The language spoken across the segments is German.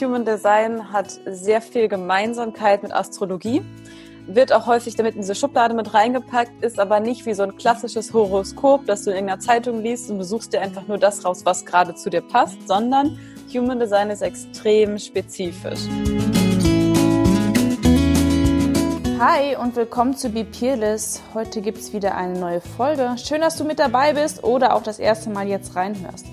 Human Design hat sehr viel Gemeinsamkeit mit Astrologie, wird auch häufig damit in diese Schublade mit reingepackt, ist aber nicht wie so ein klassisches Horoskop, das du in irgendeiner Zeitung liest und du suchst dir einfach nur das raus, was gerade zu dir passt, sondern Human Design ist extrem spezifisch. Hi und willkommen zu Be Peerless. Heute gibt es wieder eine neue Folge. Schön, dass du mit dabei bist oder auch das erste Mal jetzt reinhörst.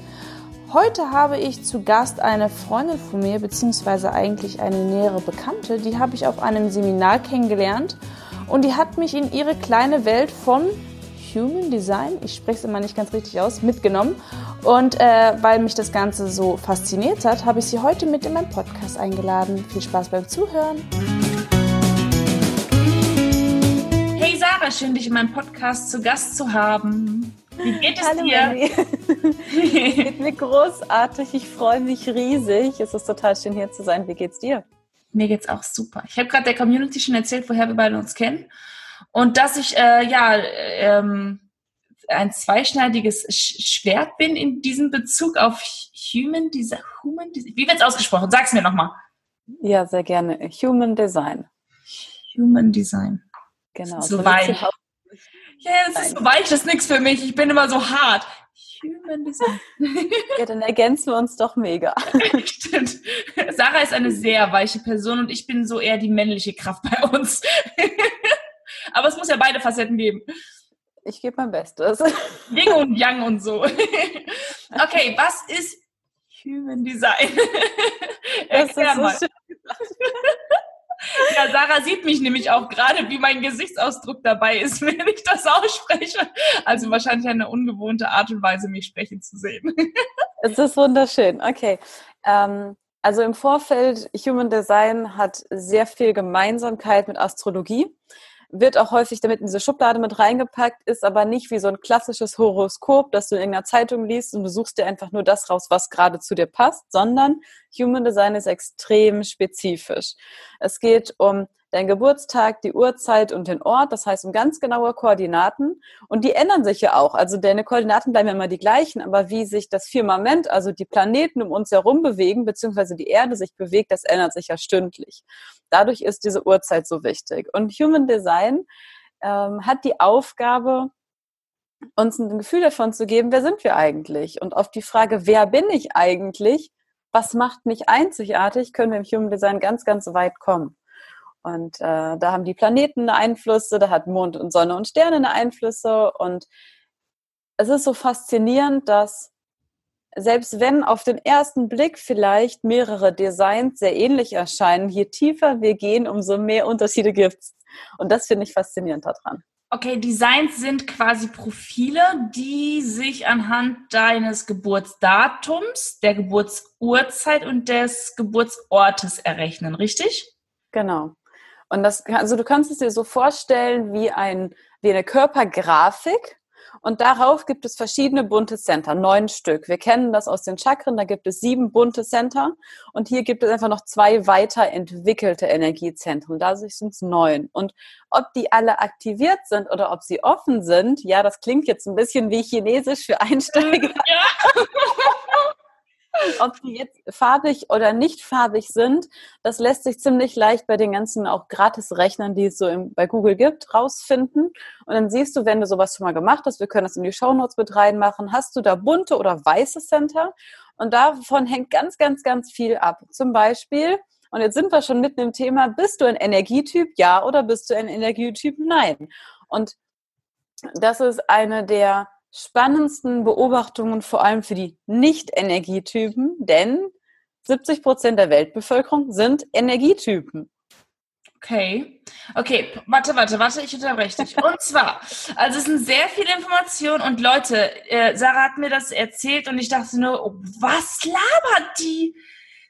Heute habe ich zu Gast eine Freundin von mir, beziehungsweise eigentlich eine nähere Bekannte. Die habe ich auf einem Seminar kennengelernt und die hat mich in ihre kleine Welt von Human Design, ich spreche es immer nicht ganz richtig aus, mitgenommen. Und äh, weil mich das Ganze so fasziniert hat, habe ich sie heute mit in meinen Podcast eingeladen. Viel Spaß beim Zuhören. Hey Sarah, schön dich in meinem Podcast zu Gast zu haben. Wie geht es Hallo, dir? geht mir großartig. Ich freue mich riesig. Es ist total schön hier zu sein. Wie geht's dir? Mir geht's auch super. Ich habe gerade der Community schon erzählt, woher wir beide uns kennen und dass ich äh, ja ähm, ein zweischneidiges Schwert bin in diesem Bezug auf Human Design. Human Design. Wie wird's ausgesprochen? Sag's mir nochmal. Ja, sehr gerne. Human Design. Human Design. Genau. So weich. Ja, es ist so weich, das ist nichts für mich. Ich bin immer so hart. Human Design. ja, dann ergänzen wir uns doch mega. Stimmt. Sarah ist eine sehr weiche Person und ich bin so eher die männliche Kraft bei uns. Aber es muss ja beide Facetten geben. Ich gebe mein Bestes. Yin und Yang und so. Okay, was ist Human Design? Erklär mal. So ja, Sarah sieht mich nämlich auch gerade, wie mein Gesichtsausdruck dabei ist, wenn ich das ausspreche. Also wahrscheinlich eine ungewohnte Art und Weise, mich sprechen zu sehen. Es ist wunderschön. Okay. Ähm, also im Vorfeld, Human Design hat sehr viel Gemeinsamkeit mit Astrologie wird auch häufig damit in diese Schublade mit reingepackt, ist aber nicht wie so ein klassisches Horoskop, das du in irgendeiner Zeitung liest und du suchst dir einfach nur das raus, was gerade zu dir passt, sondern Human Design ist extrem spezifisch. Es geht um dein Geburtstag, die Uhrzeit und den Ort, das heißt um ganz genaue Koordinaten. Und die ändern sich ja auch. Also deine Koordinaten bleiben ja immer die gleichen, aber wie sich das Firmament, also die Planeten um uns herum bewegen, beziehungsweise die Erde sich bewegt, das ändert sich ja stündlich. Dadurch ist diese Uhrzeit so wichtig. Und Human Design ähm, hat die Aufgabe, uns ein Gefühl davon zu geben, wer sind wir eigentlich? Und auf die Frage, wer bin ich eigentlich? Was macht mich einzigartig, können wir im Human Design ganz, ganz weit kommen. Und äh, da haben die Planeten Einflüsse, da hat Mond und Sonne und Sterne eine Einflüsse. Und es ist so faszinierend, dass selbst wenn auf den ersten Blick vielleicht mehrere Designs sehr ähnlich erscheinen, je tiefer wir gehen, umso mehr Unterschiede gibt es. Und das finde ich faszinierend daran. Okay, Designs sind quasi Profile, die sich anhand deines Geburtsdatums, der Geburtsurzeit und des Geburtsortes errechnen, richtig? Genau. Und das, also du kannst es dir so vorstellen wie ein, wie eine Körpergrafik. Und darauf gibt es verschiedene bunte Center, neun Stück. Wir kennen das aus den Chakren, da gibt es sieben bunte Center. Und hier gibt es einfach noch zwei weiterentwickelte Energiezentren. Da sind es neun. Und ob die alle aktiviert sind oder ob sie offen sind, ja, das klingt jetzt ein bisschen wie Chinesisch für Einsteiger. Ja. Ob die jetzt farbig oder nicht farbig sind, das lässt sich ziemlich leicht bei den ganzen auch Gratis-Rechnern, die es so im, bei Google gibt, rausfinden. Und dann siehst du, wenn du sowas schon mal gemacht hast, wir können das in die Shownotes mit reinmachen, hast du da bunte oder weiße Center. Und davon hängt ganz, ganz, ganz viel ab. Zum Beispiel, und jetzt sind wir schon mitten im Thema, bist du ein Energietyp? Ja oder bist du ein Energietyp? Nein. Und das ist eine der spannendsten Beobachtungen vor allem für die Nicht-Energietypen, denn 70 Prozent der Weltbevölkerung sind Energietypen. Okay. Okay, warte, warte, warte, ich unterbreche dich. Und zwar, also es sind sehr viele Informationen und Leute, äh, Sarah hat mir das erzählt und ich dachte nur, oh, was labert die?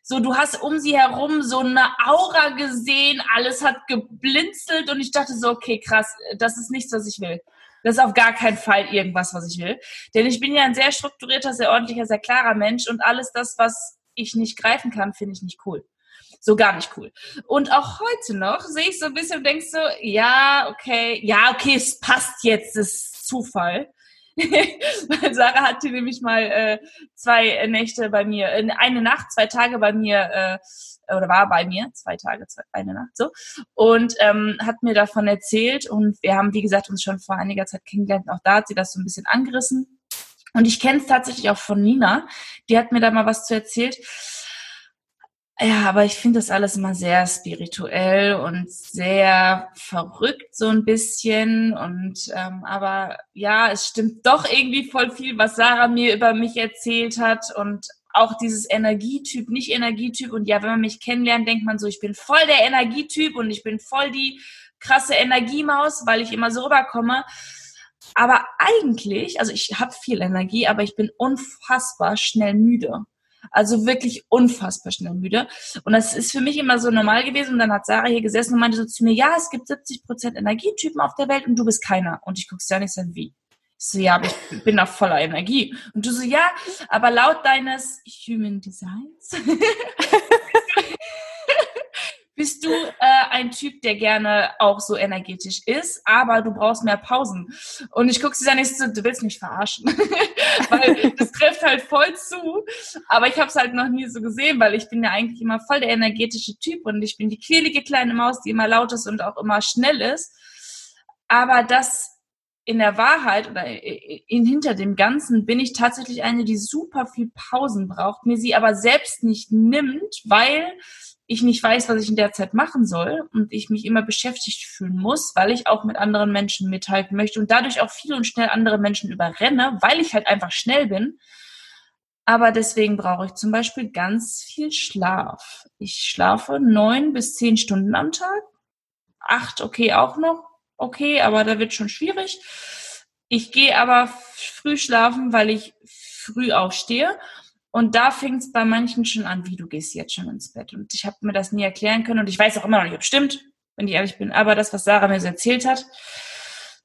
So, du hast um sie herum so eine Aura gesehen, alles hat geblinzelt und ich dachte so, okay, krass, das ist nichts, was ich will. Das ist auf gar keinen Fall irgendwas, was ich will. Denn ich bin ja ein sehr strukturierter, sehr ordentlicher, sehr klarer Mensch und alles das, was ich nicht greifen kann, finde ich nicht cool. So gar nicht cool. Und auch heute noch sehe ich so ein bisschen und denkst so, ja, okay, ja, okay, es passt jetzt, es ist Zufall. Weil Sarah hatte nämlich mal äh, zwei Nächte bei mir, äh, eine Nacht, zwei Tage bei mir, äh, oder war bei mir, zwei Tage, zwei, eine Nacht so, und ähm, hat mir davon erzählt und wir haben, wie gesagt, uns schon vor einiger Zeit kennengelernt. Auch da hat sie das so ein bisschen angerissen. Und ich kenne es tatsächlich auch von Nina. Die hat mir da mal was zu erzählt. Ja, aber ich finde das alles immer sehr spirituell und sehr verrückt so ein bisschen. Und ähm, aber ja, es stimmt doch irgendwie voll viel, was Sarah mir über mich erzählt hat und auch dieses Energietyp, nicht Energietyp. Und ja, wenn man mich kennenlernt, denkt man so, ich bin voll der Energietyp und ich bin voll die krasse Energiemaus, weil ich immer so rüberkomme. Aber eigentlich, also ich habe viel Energie, aber ich bin unfassbar schnell müde. Also wirklich unfassbar schnell müde. Und das ist für mich immer so normal gewesen. Und dann hat Sarah hier gesessen und meinte so zu mir, ja, es gibt 70 Prozent Energietypen auf der Welt und du bist keiner. Und ich guck's ja nicht so wie. Ich so, ja, aber ich bin da voller Energie. Und du so, ja, aber laut deines Human Designs bist du äh, ein Typ, der gerne auch so energetisch ist, aber du brauchst mehr Pausen. Und ich gucke sie dann nicht so, du willst mich verarschen. weil das trifft halt voll zu. Aber ich habe es halt noch nie so gesehen, weil ich bin ja eigentlich immer voll der energetische Typ und ich bin die quälige kleine Maus, die immer laut ist und auch immer schnell ist. Aber das in der Wahrheit oder in, hinter dem Ganzen bin ich tatsächlich eine, die super viel Pausen braucht, mir sie aber selbst nicht nimmt, weil ich nicht weiß, was ich in der Zeit machen soll und ich mich immer beschäftigt fühlen muss, weil ich auch mit anderen Menschen mithalten möchte und dadurch auch viel und schnell andere Menschen überrenne, weil ich halt einfach schnell bin. Aber deswegen brauche ich zum Beispiel ganz viel Schlaf. Ich schlafe neun bis zehn Stunden am Tag. Acht, okay, auch noch. Okay, aber da wird schon schwierig. Ich gehe aber früh schlafen, weil ich früh aufstehe und da fing es bei manchen schon an, wie du gehst jetzt schon ins Bett. Und ich habe mir das nie erklären können und ich weiß auch immer noch nicht, ob stimmt, wenn ich ehrlich bin. Aber das, was Sarah mir so erzählt hat,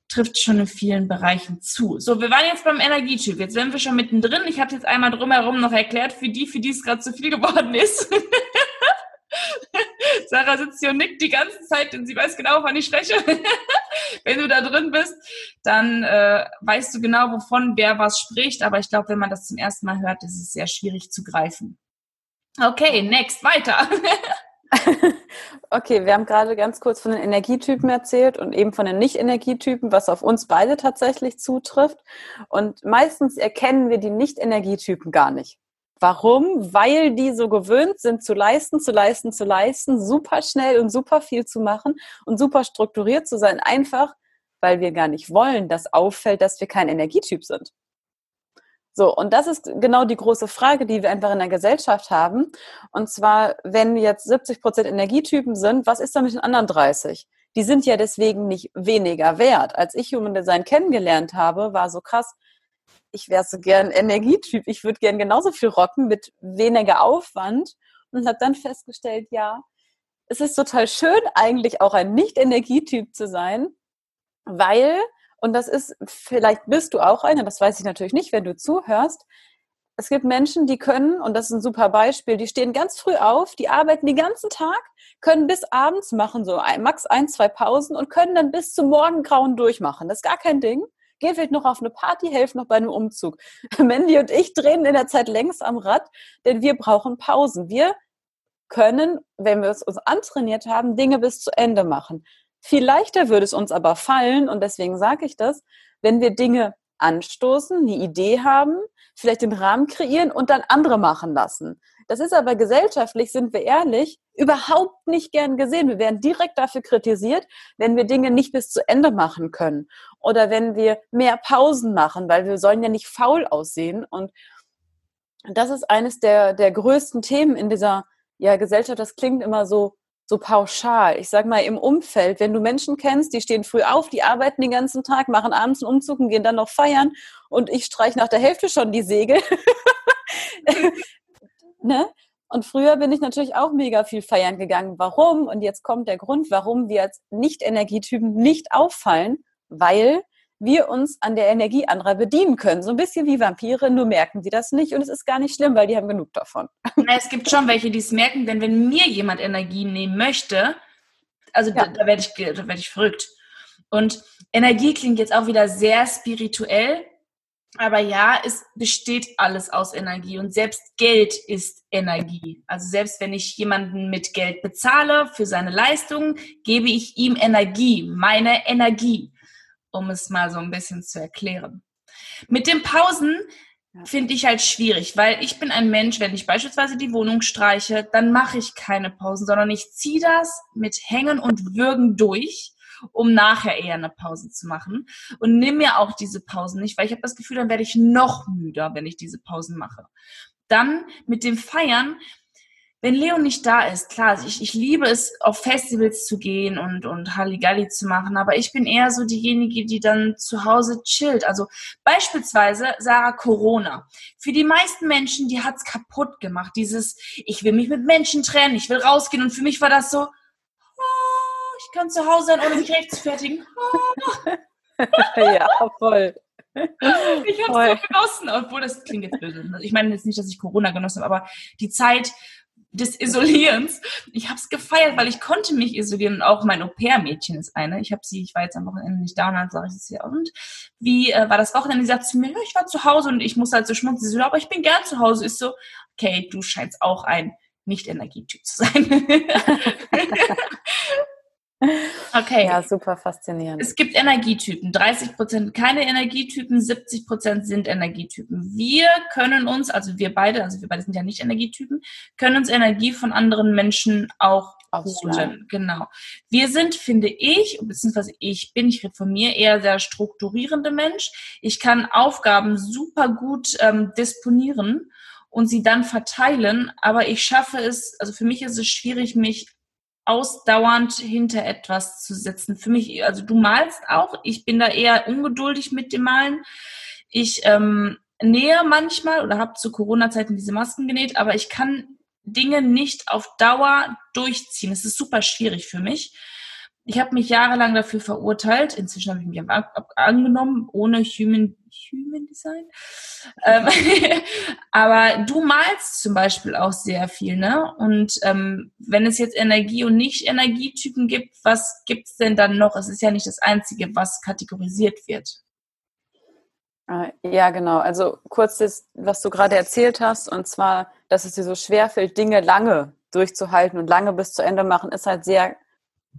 trifft schon in vielen Bereichen zu. So, wir waren jetzt beim Energietyp. Jetzt sind wir schon mittendrin. Ich habe jetzt einmal drumherum noch erklärt, für die, für die es gerade zu viel geworden ist. Sarah sitzt hier und nickt die ganze Zeit, denn sie weiß genau, wann ich spreche. wenn du da drin bist, dann äh, weißt du genau, wovon wer was spricht. Aber ich glaube, wenn man das zum ersten Mal hört, ist es sehr schwierig zu greifen. Okay, next, weiter. okay, wir haben gerade ganz kurz von den Energietypen erzählt und eben von den Nicht-Energietypen, was auf uns beide tatsächlich zutrifft. Und meistens erkennen wir die Nicht-Energietypen gar nicht. Warum? Weil die so gewöhnt sind, zu leisten, zu leisten, zu leisten, super schnell und super viel zu machen und super strukturiert zu sein. Einfach, weil wir gar nicht wollen, dass auffällt, dass wir kein Energietyp sind. So, und das ist genau die große Frage, die wir einfach in der Gesellschaft haben. Und zwar, wenn jetzt 70 Prozent Energietypen sind, was ist da mit den anderen 30? Die sind ja deswegen nicht weniger wert. Als ich Human Design kennengelernt habe, war so krass, ich wäre so gern Energietyp, ich würde gern genauso viel rocken mit weniger Aufwand und habe dann festgestellt, ja, es ist total schön eigentlich auch ein Nicht-Energietyp zu sein, weil, und das ist, vielleicht bist du auch einer, das weiß ich natürlich nicht, wenn du zuhörst, es gibt Menschen, die können, und das ist ein super Beispiel, die stehen ganz früh auf, die arbeiten den ganzen Tag, können bis abends machen, so max ein, zwei Pausen und können dann bis zum Morgengrauen durchmachen. Das ist gar kein Ding geh vielleicht noch auf eine Party, helf noch bei einem Umzug. Mandy und ich drehen in der Zeit längst am Rad, denn wir brauchen Pausen. Wir können, wenn wir es uns antrainiert haben, Dinge bis zu Ende machen. Viel leichter würde es uns aber fallen, und deswegen sage ich das, wenn wir Dinge anstoßen, eine Idee haben, vielleicht den Rahmen kreieren und dann andere machen lassen. Das ist aber gesellschaftlich, sind wir ehrlich, überhaupt nicht gern gesehen. Wir werden direkt dafür kritisiert, wenn wir Dinge nicht bis zu Ende machen können oder wenn wir mehr Pausen machen, weil wir sollen ja nicht faul aussehen. Und das ist eines der, der größten Themen in dieser ja, Gesellschaft. Das klingt immer so, so pauschal. Ich sag mal, im Umfeld, wenn du Menschen kennst, die stehen früh auf, die arbeiten den ganzen Tag, machen abends einen Umzug und gehen dann noch feiern und ich streiche nach der Hälfte schon die Segel. ne? Und früher bin ich natürlich auch mega viel feiern gegangen. Warum? Und jetzt kommt der Grund, warum wir als Nicht-Energietypen nicht auffallen, weil wir uns an der Energie anderer bedienen können. So ein bisschen wie Vampire, nur merken sie das nicht und es ist gar nicht schlimm, weil die haben genug davon. Es gibt schon welche, die es merken, denn wenn mir jemand Energie nehmen möchte, also ja. da, da werde ich, da werd ich verrückt. Und Energie klingt jetzt auch wieder sehr spirituell, Aber ja, es besteht alles aus Energie und selbst Geld ist Energie. Also selbst wenn ich jemanden mit Geld bezahle für seine Leistung, gebe ich ihm Energie, meine Energie, um es mal so ein bisschen zu erklären. Mit den Pausen finde ich halt schwierig, weil ich bin ein Mensch, wenn ich beispielsweise die Wohnung streiche, dann mache ich keine Pausen, sondern ich ziehe das mit Hängen und Würgen durch um nachher eher eine Pause zu machen. Und nimm mir auch diese Pausen nicht, weil ich habe das Gefühl, dann werde ich noch müder, wenn ich diese Pausen mache. Dann mit dem Feiern, wenn Leo nicht da ist, klar, ich, ich liebe es, auf Festivals zu gehen und, und Halligalli zu machen, aber ich bin eher so diejenige, die dann zu Hause chillt. Also beispielsweise Sarah Corona. Für die meisten Menschen, die hat's kaputt gemacht. Dieses, ich will mich mit Menschen trennen, ich will rausgehen. Und für mich war das so, ich kann zu Hause sein, ohne mich rechtfertigen. ja, voll. Ich habe es so genossen, obwohl das klingt jetzt böse. Ich meine jetzt nicht, dass ich Corona genossen habe, aber die Zeit des Isolierens, ich habe es gefeiert, weil ich konnte mich isolieren und auch mein Au-pair-Mädchen ist eine. Ich habe sie, ich war jetzt am Wochenende nicht da und dann sage ich es ja. Und wie äh, war das Wochenende? Die sagt zu mir, ich war zu Hause und ich muss halt so schmunzeln. Sie so, aber ich bin gern zu Hause. Ist so, okay, du scheinst auch ein Nicht-Energietyp zu sein. Okay. Ja, super faszinierend. Es gibt Energietypen. 30 Prozent keine Energietypen, 70 Prozent sind Energietypen. Wir können uns, also wir beide, also wir beide sind ja nicht Energietypen, können uns Energie von anderen Menschen auch holen. Genau. Wir sind, finde ich, beziehungsweise ich bin, ich rede von mir, eher der strukturierende Mensch. Ich kann Aufgaben super gut ähm, disponieren und sie dann verteilen, aber ich schaffe es, also für mich ist es schwierig, mich ausdauernd hinter etwas zu setzen. Für mich, also du malst auch, ich bin da eher ungeduldig mit dem Malen. Ich ähm, nähe manchmal oder habe zu Corona-Zeiten diese Masken genäht, aber ich kann Dinge nicht auf Dauer durchziehen. Es ist super schwierig für mich. Ich habe mich jahrelang dafür verurteilt. Inzwischen habe ich mich angenommen, ohne Human, Human Design. Ähm, aber du malst zum Beispiel auch sehr viel, ne? Und ähm, wenn es jetzt Energie- und Nicht-Energietypen gibt, was gibt's denn dann noch? Es ist ja nicht das Einzige, was kategorisiert wird. Ah, ja, genau. Also kurz das, was du gerade erzählt hast, und zwar, dass es dir so schwerfällt, Dinge lange durchzuhalten und lange bis zu Ende machen, ist halt sehr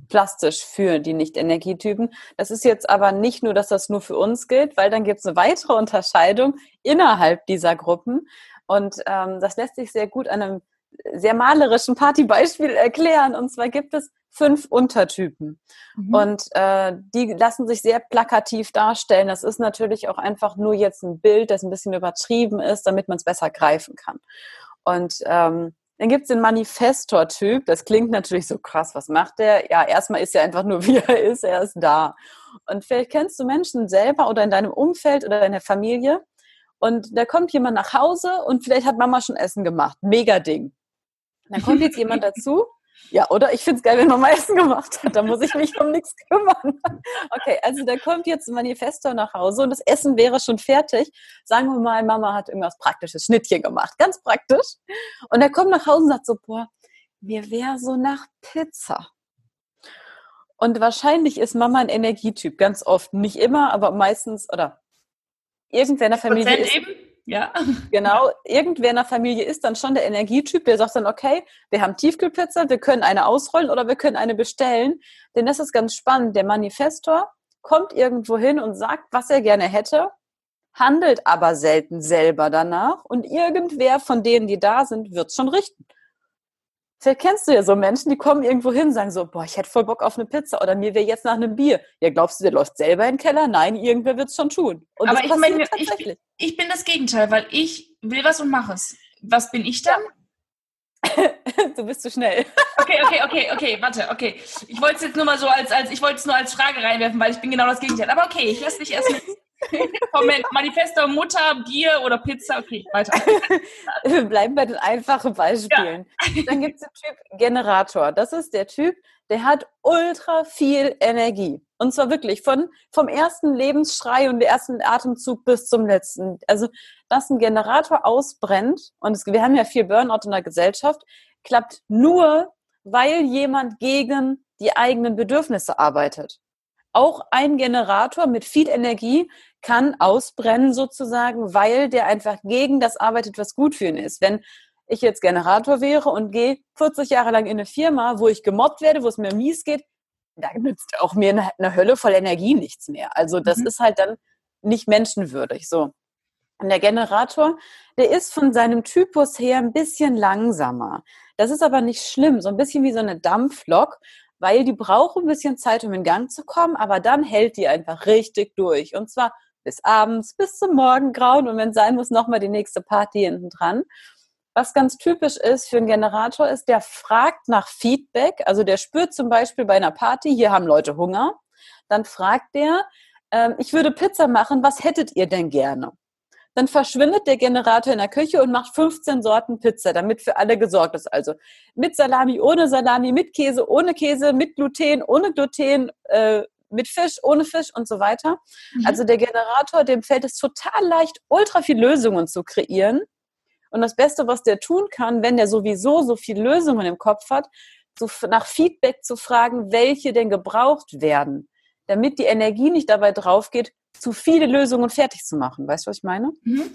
plastisch für die Nicht-Energietypen. Das ist jetzt aber nicht nur, dass das nur für uns gilt, weil dann gibt es eine weitere Unterscheidung innerhalb dieser Gruppen. Und ähm, das lässt sich sehr gut an einem sehr malerischen Partybeispiel erklären. Und zwar gibt es fünf Untertypen. Mhm. Und äh, die lassen sich sehr plakativ darstellen. Das ist natürlich auch einfach nur jetzt ein Bild, das ein bisschen übertrieben ist, damit man es besser greifen kann. Und ähm, dann gibt es den Manifestor-Typ. Das klingt natürlich so krass. Was macht der? Ja, erstmal ist er einfach nur, wie er ist. Er ist da. Und vielleicht kennst du Menschen selber oder in deinem Umfeld oder in der Familie. Und da kommt jemand nach Hause und vielleicht hat Mama schon Essen gemacht. Mega Ding. Dann kommt jetzt jemand dazu ja, oder? Ich finde es geil, wenn Mama Essen gemacht hat. Da muss ich mich um nichts kümmern. Okay, also da kommt jetzt ein Manifesto nach Hause und das Essen wäre schon fertig. Sagen wir mal, Mama hat irgendwas Praktisches, Schnittchen gemacht. Ganz praktisch. Und er kommt nach Hause und sagt so, boah, mir wäre so nach Pizza. Und wahrscheinlich ist Mama ein Energietyp, ganz oft. Nicht immer, aber meistens, oder irgendwer in der Familie ist, eben? Ja. Genau, irgendwer in der Familie ist dann schon der Energietyp, der sagt dann, okay, wir haben Tiefkühlpizza, wir können eine ausrollen oder wir können eine bestellen. Denn das ist ganz spannend. Der Manifestor kommt irgendwo hin und sagt, was er gerne hätte, handelt aber selten selber danach und irgendwer von denen, die da sind, wird schon richten. Vielleicht kennst du ja so Menschen, die kommen irgendwo hin, sagen so, boah, ich hätte voll Bock auf eine Pizza oder mir wäre jetzt nach einem Bier. Ja, glaubst du, der läuft selber in den Keller? Nein, irgendwer wird es schon tun. Und Aber ich meine, ich, ich, bin das Gegenteil, weil ich will was und mache es. Was bin ich dann? du bist zu schnell. Okay, okay, okay, okay, warte, okay. Ich wollte es jetzt nur mal so als, als ich wollte es nur als Frage reinwerfen, weil ich bin genau das Gegenteil. Aber okay, ich lasse dich erst mit Moment, Manifesto, Mutter, Bier oder Pizza. Okay, weiter. Wir bleiben bei den einfachen Beispielen. Ja. Dann gibt es den Typ Generator. Das ist der Typ, der hat ultra viel Energie. Und zwar wirklich von, vom ersten Lebensschrei und dem ersten Atemzug bis zum letzten. Also, dass ein Generator ausbrennt, und es, wir haben ja viel Burnout in der Gesellschaft, klappt nur, weil jemand gegen die eigenen Bedürfnisse arbeitet. Auch ein Generator mit viel Energie kann ausbrennen sozusagen, weil der einfach gegen das arbeitet, was gut für ihn ist. Wenn ich jetzt Generator wäre und gehe 40 Jahre lang in eine Firma, wo ich gemobbt werde, wo es mir mies geht, da nützt auch mir eine, eine Hölle voll Energie nichts mehr. Also das mhm. ist halt dann nicht menschenwürdig. So. Und der Generator, der ist von seinem Typus her ein bisschen langsamer. Das ist aber nicht schlimm, so ein bisschen wie so eine Dampflok, weil die brauchen ein bisschen Zeit, um in Gang zu kommen, aber dann hält die einfach richtig durch. Und zwar bis abends, bis zum Morgengrauen und wenn sein muss, nochmal die nächste Party hinten dran. Was ganz typisch ist für einen Generator ist, der fragt nach Feedback. Also der spürt zum Beispiel bei einer Party, hier haben Leute Hunger. Dann fragt der, ähm, ich würde Pizza machen, was hättet ihr denn gerne? Dann verschwindet der Generator in der Küche und macht 15 Sorten Pizza, damit für alle gesorgt ist. Also mit Salami, ohne Salami, mit Käse, ohne Käse, mit Gluten, ohne Gluten, äh, mit Fisch, ohne Fisch und so weiter. Mhm. Also der Generator, dem fällt es total leicht, ultra viel Lösungen zu kreieren und das Beste, was der tun kann, wenn der sowieso so viele Lösungen im Kopf hat, so nach Feedback zu fragen, welche denn gebraucht werden, damit die Energie nicht dabei drauf geht, zu viele Lösungen fertig zu machen. Weißt du, was ich meine? Mhm.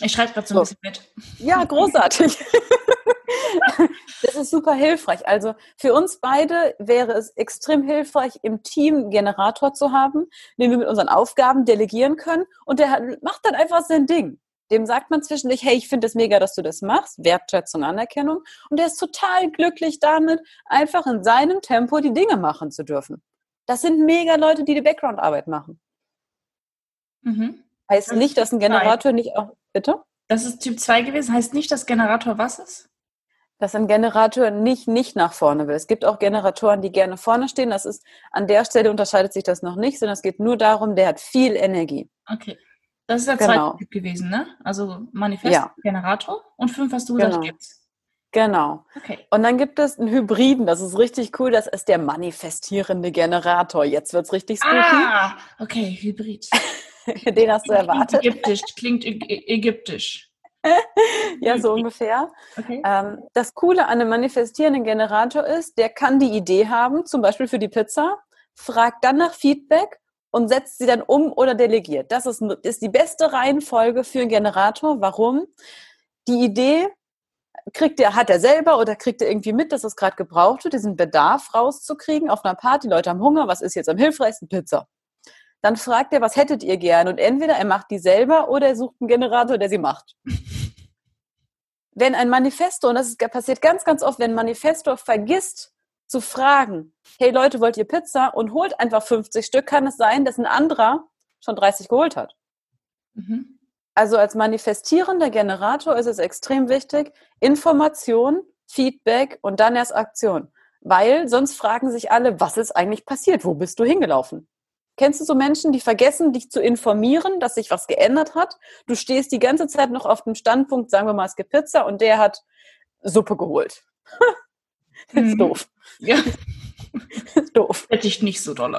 Ich schreibe gerade so ein bisschen mit. Ja, großartig. das ist super hilfreich. Also für uns beide wäre es extrem hilfreich, im Team Generator zu haben, den wir mit unseren Aufgaben delegieren können und der macht dann einfach sein Ding. Dem sagt man zwischendurch, hey, ich finde es mega, dass du das machst, Wertschätzung, Anerkennung. Und er ist total glücklich damit, einfach in seinem Tempo die Dinge machen zu dürfen. Das sind mega Leute, die die Background-Arbeit machen. Mhm. Heißt das nicht, dass ein Generator nicht auch, bitte? Das ist Typ 2 gewesen, heißt nicht, dass Generator was ist? Dass ein Generator nicht, nicht nach vorne will. Es gibt auch Generatoren, die gerne vorne stehen. Das ist, an der Stelle unterscheidet sich das noch nicht, sondern es geht nur darum, der hat viel Energie. Okay. Das ist der genau. zweite Typ gewesen, ne? Also Manifest, ja. Generator und fünf hast du gesagt, genau. gibt's. Genau. Okay. Und dann gibt es einen Hybriden, das ist richtig cool, das ist der manifestierende Generator. Jetzt wird's richtig spooky. Ah, okay, Hybrid. Den hast du erwartet. Ägyptisch, klingt ägyptisch. ja, so ungefähr. Okay. Ähm, das Coole an einem manifestierenden Generator ist, der kann die Idee haben, zum Beispiel für die Pizza, fragt dann nach Feedback und setzt sie dann um oder delegiert. Das ist, ist die beste Reihenfolge für einen Generator. Warum? Die Idee kriegt er, hat er selber oder kriegt er irgendwie mit, dass es gerade gebraucht wird, diesen Bedarf rauszukriegen auf einer Party. Leute haben Hunger, was ist jetzt am hilfreichsten? Pizza. Dann fragt er, was hättet ihr gern? Und entweder er macht die selber oder er sucht einen Generator, der sie macht. wenn ein Manifesto, und das ist, passiert ganz, ganz oft, wenn ein Manifesto vergisst, zu fragen, hey Leute, wollt ihr Pizza? Und holt einfach 50 Stück, kann es sein, dass ein anderer schon 30 geholt hat. Mhm. Also als manifestierender Generator ist es extrem wichtig, Information, Feedback und dann erst Aktion. Weil sonst fragen sich alle, was ist eigentlich passiert? Wo bist du hingelaufen? Kennst du so Menschen, die vergessen, dich zu informieren, dass sich was geändert hat? Du stehst die ganze Zeit noch auf dem Standpunkt, sagen wir mal, es gibt Pizza und der hat Suppe geholt. das ist mhm. doof. Ja. Doof. Hätte ich nicht so doll.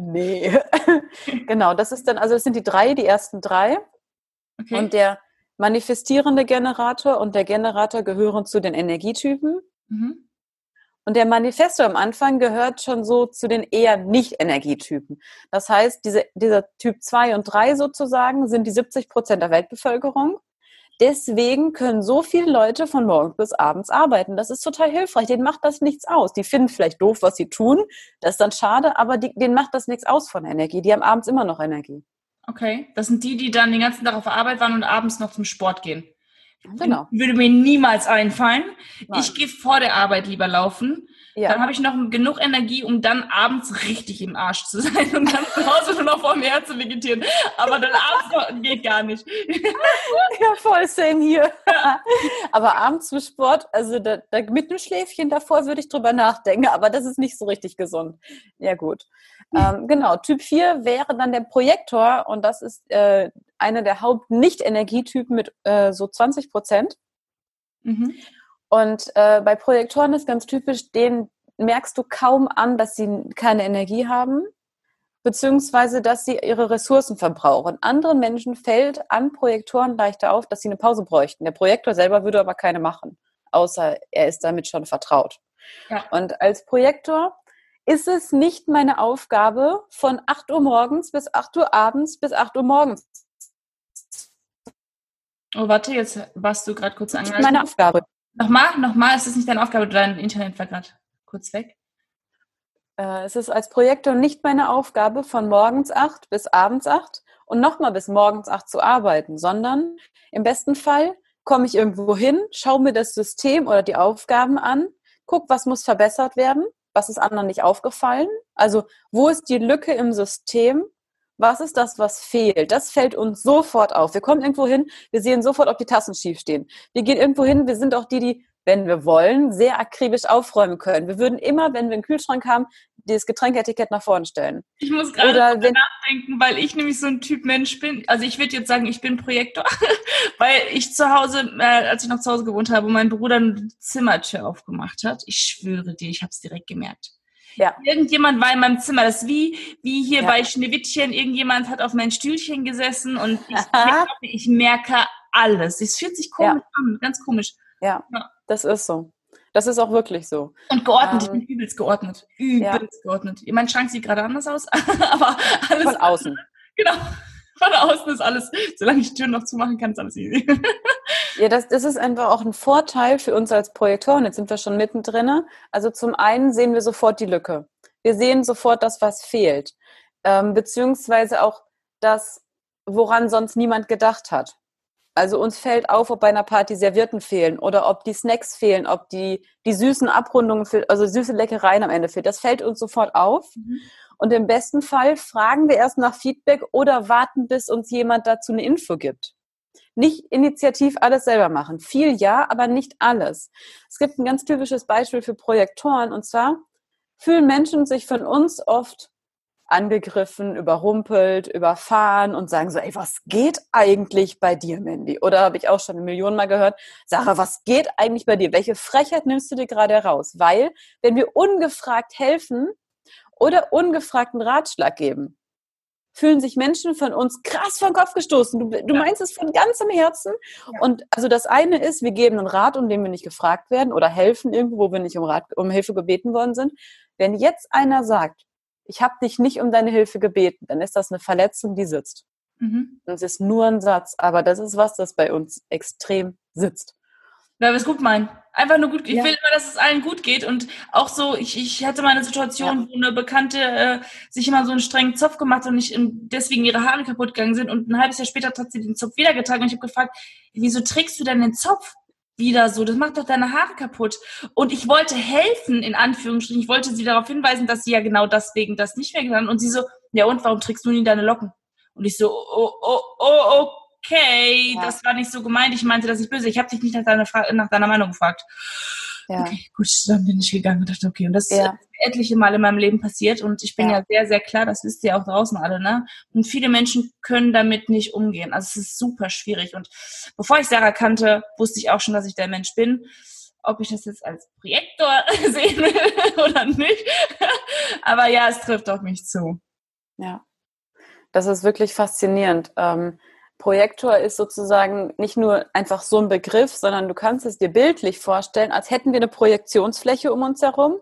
Nee. genau, das ist dann, also das sind die drei, die ersten drei. Okay. Und der manifestierende Generator und der Generator gehören zu den Energietypen. Mhm. Und der Manifesto am Anfang gehört schon so zu den eher Nicht-Energietypen. Das heißt, diese, dieser Typ 2 und 3 sozusagen sind die 70 Prozent der Weltbevölkerung. Deswegen können so viele Leute von morgens bis abends arbeiten. Das ist total hilfreich. Denen macht das nichts aus. Die finden vielleicht doof, was sie tun. Das ist dann schade, aber die, denen macht das nichts aus von Energie. Die haben abends immer noch Energie. Okay, das sind die, die dann den ganzen Tag auf Arbeit waren und abends noch zum Sport gehen. Genau. Würde mir niemals einfallen. Nein. Ich gehe vor der Arbeit lieber laufen ja. Dann habe ich noch genug Energie, um dann abends richtig im Arsch zu sein und dann zu Hause nur noch vor mir her zu vegetieren. Aber dann abends geht gar nicht. ja, voll same hier. Ja. Aber abends zum Sport, also da, da, mit einem Schläfchen davor würde ich drüber nachdenken, aber das ist nicht so richtig gesund. Ja, gut. Ähm, genau, Typ 4 wäre dann der Projektor und das ist äh, einer der Haupt-Nicht-Energietypen mit äh, so 20 Prozent. Mhm. Und äh, bei Projektoren ist ganz typisch, denen merkst du kaum an, dass sie keine Energie haben, beziehungsweise dass sie ihre Ressourcen verbrauchen. Anderen Menschen fällt an Projektoren leichter auf, dass sie eine Pause bräuchten. Der Projektor selber würde aber keine machen, außer er ist damit schon vertraut. Ja. Und als Projektor ist es nicht meine Aufgabe, von 8 Uhr morgens bis 8 Uhr abends bis 8 Uhr morgens. Oh, warte, jetzt warst du gerade kurz angehalten. Meine Aufgabe. Nochmal, nochmal, ist es nicht deine Aufgabe? Dein Internet war gerade kurz weg. Äh, es ist als Projektor nicht meine Aufgabe, von morgens 8 bis abends 8 und nochmal bis morgens 8 zu arbeiten, sondern im besten Fall komme ich irgendwo hin, schaue mir das System oder die Aufgaben an, guck, was muss verbessert werden, was ist anderen nicht aufgefallen, also wo ist die Lücke im System, was ist das, was fehlt? Das fällt uns sofort auf. Wir kommen irgendwo hin, wir sehen sofort, ob die Tassen schief stehen. Wir gehen irgendwo hin, wir sind auch die, die, wenn wir wollen, sehr akribisch aufräumen können. Wir würden immer, wenn wir einen Kühlschrank haben, das Getränkeetikett nach vorne stellen. Ich muss gerade nachdenken, weil ich nämlich so ein Typ Mensch bin. Also ich würde jetzt sagen, ich bin Projektor, weil ich zu Hause, äh, als ich noch zu Hause gewohnt habe, mein Bruder eine Zimmertür aufgemacht hat. Ich schwöre dir, ich habe es direkt gemerkt. Ja. Irgendjemand war in meinem Zimmer. Das ist wie, wie hier ja. bei Schneewittchen. Irgendjemand hat auf mein Stühlchen gesessen und ich, merke, ich merke alles. Es fühlt sich komisch ja. an, ganz komisch. Ja, das ist so. Das ist auch wirklich so. Und geordnet, ähm, ich bin übelst geordnet. Übelst ja. geordnet. Mein Schrank sieht gerade anders aus, aber alles. Von außen. Genau. Von außen ist alles, solange ich Türen noch zumachen kann, ist alles easy. Ja, das, das ist einfach auch ein Vorteil für uns als Projektoren. Jetzt sind wir schon mittendrin. Also zum einen sehen wir sofort die Lücke. Wir sehen sofort das, was fehlt. Ähm, beziehungsweise auch das, woran sonst niemand gedacht hat. Also uns fällt auf, ob bei einer Party Servietten fehlen oder ob die Snacks fehlen, ob die, die süßen Abrundungen fehlen, also süße Leckereien am Ende fehlen. Das fällt uns sofort auf. Mhm. Und im besten Fall fragen wir erst nach Feedback oder warten, bis uns jemand dazu eine Info gibt. Nicht initiativ alles selber machen. Viel ja, aber nicht alles. Es gibt ein ganz typisches Beispiel für Projektoren und zwar fühlen Menschen sich von uns oft angegriffen, überrumpelt, überfahren und sagen so, ey, was geht eigentlich bei dir, Mandy? Oder habe ich auch schon eine Million Mal gehört, Sarah, was geht eigentlich bei dir? Welche Frechheit nimmst du dir gerade heraus? Weil, wenn wir ungefragt helfen oder ungefragten Ratschlag geben, fühlen sich Menschen von uns krass vom Kopf gestoßen. Du, du meinst es von ganzem Herzen. Ja. Und also das eine ist, wir geben einen Rat, um den wir nicht gefragt werden oder helfen irgendwo, wo wir nicht um, Rat, um Hilfe gebeten worden sind. Wenn jetzt einer sagt, ich habe dich nicht um deine Hilfe gebeten, dann ist das eine Verletzung, die sitzt. Mhm. Und es ist nur ein Satz, aber das ist was, das bei uns extrem sitzt. Ja, wir es gut meinen. Einfach nur gut. Ich ja. will immer, dass es allen gut geht. Und auch so, ich, ich hatte mal eine Situation, ja. wo eine Bekannte äh, sich immer so einen strengen Zopf gemacht hat und nicht deswegen ihre Haare kaputt gegangen sind. Und ein halbes Jahr später hat sie den Zopf wieder getragen. Und ich habe gefragt, wieso trägst du denn den Zopf? Wieder so, das macht doch deine Haare kaputt. Und ich wollte helfen, in Anführungsstrichen, ich wollte sie darauf hinweisen, dass sie ja genau deswegen das nicht mehr getan hat. Und sie so, ja und, warum trägst du nie deine Locken? Und ich so, oh, oh, oh, okay, ja. das war nicht so gemeint, ich meinte das nicht böse, ich habe dich nicht nach deiner, nach deiner Meinung gefragt. Ja. Okay, gut, dann bin ich gegangen und dachte, okay, und das ja. ist etliche Mal in meinem Leben passiert und ich bin ja. ja. sehr, sehr klar, das wisst ihr auch draußen alle, ne? Und viele Menschen können damit nicht umgehen. Also es ist super schwierig. Und bevor ich Sarah kannte, wusste ich auch schon, dass ich der Mensch bin. Ob ich das jetzt als Projektor sehen will oder nicht. Aber ja, es trifft auf mich zu. Ja. Das ist wirklich faszinierend. Ähm, Projektor ist sozusagen nicht nur einfach so ein Begriff, sondern du kannst es dir bildlich vorstellen, als hätten wir eine Projektionsfläche um uns herum,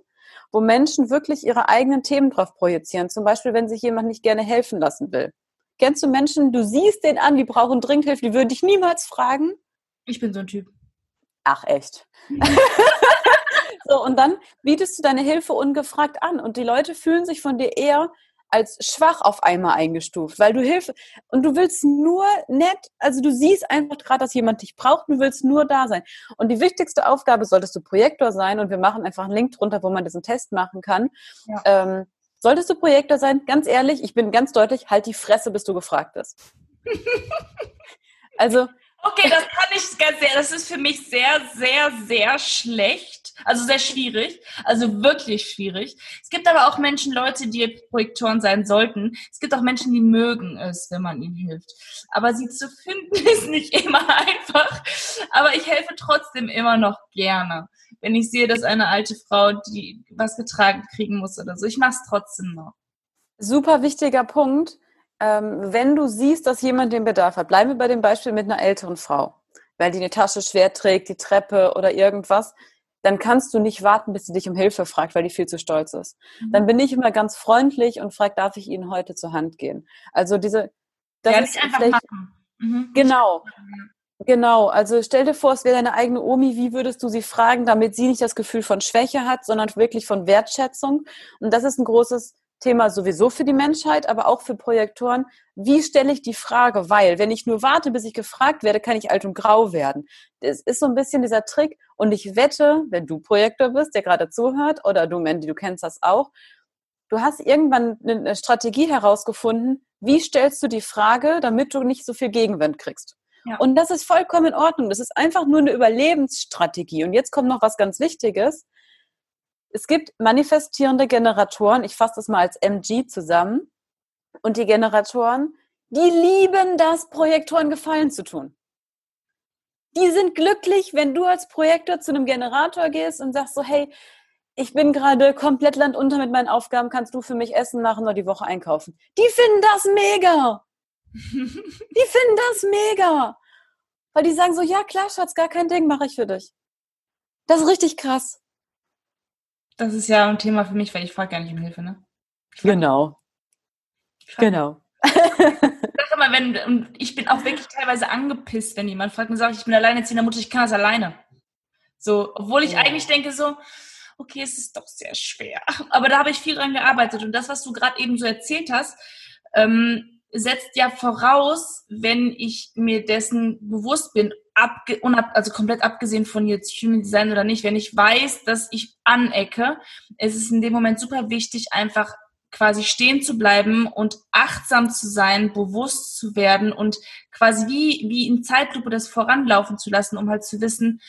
wo Menschen wirklich ihre eigenen Themen drauf projizieren. Zum Beispiel, wenn sich jemand nicht gerne helfen lassen will. Kennst du Menschen, du siehst den an, die brauchen dringend Hilfe, die würden dich niemals fragen? Ich bin so ein Typ. Ach, echt. so, und dann bietest du deine Hilfe ungefragt an und die Leute fühlen sich von dir eher als schwach auf einmal eingestuft, weil du Hilfe und du willst nur nett, also du siehst einfach gerade, dass jemand dich braucht, du willst nur da sein. Und die wichtigste Aufgabe solltest du Projektor sein und wir machen einfach einen Link drunter, wo man diesen Test machen kann. Ja. Ähm, solltest du Projektor sein, ganz ehrlich, ich bin ganz deutlich, halt die Fresse, bis du gefragt bist. also Okay, das kann ich ganz sehr, das ist für mich sehr, sehr, sehr schlecht. Also sehr schwierig. Also wirklich schwierig. Es gibt aber auch Menschen, Leute, die Projektoren sein sollten. Es gibt auch Menschen, die mögen es, wenn man ihnen hilft. Aber sie zu finden ist nicht immer einfach. Aber ich helfe trotzdem immer noch gerne. Wenn ich sehe, dass eine alte Frau, die was getragen kriegen muss oder so, ich mache es trotzdem noch. Super wichtiger Punkt ähm, wenn du siehst, dass jemand den Bedarf hat, bleiben wir bei dem Beispiel mit einer älteren Frau, weil die eine Tasche schwer trägt, die Treppe oder irgendwas. Dann kannst du nicht warten, bis sie dich um Hilfe fragt, weil die viel zu stolz ist. Mhm. Dann bin ich immer ganz freundlich und frage, darf ich Ihnen heute zur Hand gehen? Also diese, das ja, ist einfach machen. Mhm. Genau. Genau, also stell dir vor, es wäre deine eigene Omi, wie würdest du sie fragen, damit sie nicht das Gefühl von Schwäche hat, sondern wirklich von Wertschätzung? Und das ist ein großes Thema sowieso für die Menschheit, aber auch für Projektoren. Wie stelle ich die Frage? Weil, wenn ich nur warte, bis ich gefragt werde, kann ich alt und grau werden. Das ist so ein bisschen dieser Trick. Und ich wette, wenn du Projektor bist, der gerade zuhört, oder du, Mandy, du kennst das auch, du hast irgendwann eine Strategie herausgefunden, wie stellst du die Frage, damit du nicht so viel Gegenwind kriegst. Ja. Und das ist vollkommen in Ordnung. Das ist einfach nur eine Überlebensstrategie. Und jetzt kommt noch was ganz Wichtiges. Es gibt manifestierende Generatoren, ich fasse das mal als MG zusammen. Und die Generatoren, die lieben das, Projektoren Gefallen zu tun. Die sind glücklich, wenn du als Projektor zu einem Generator gehst und sagst so, hey, ich bin gerade komplett landunter mit meinen Aufgaben, kannst du für mich Essen machen oder die Woche einkaufen? Die finden das mega. die finden das mega. Weil die sagen so, ja klar, Schatz, gar kein Ding, mache ich für dich. Das ist richtig krass. Das ist ja ein Thema für mich, weil ich frage ja nicht um Hilfe, ne? Genau. Genau. Ich sag immer, wenn, und ich bin auch wirklich teilweise angepisst, wenn jemand fragt und sagt, ich bin alleinerziehende Mutter, ich kann das alleine. So, obwohl ich ja. eigentlich denke so, okay, es ist doch sehr schwer. Aber da habe ich viel dran gearbeitet. Und das, was du gerade eben so erzählt hast, ähm, setzt ja voraus, wenn ich mir dessen bewusst bin, abge unab also komplett abgesehen von jetzt Human Design oder nicht, wenn ich weiß, dass ich anecke, ist es in dem Moment super wichtig, einfach quasi stehen zu bleiben und achtsam zu sein, bewusst zu werden und quasi wie, wie in Zeitlupe das voranlaufen zu lassen, um halt zu wissen,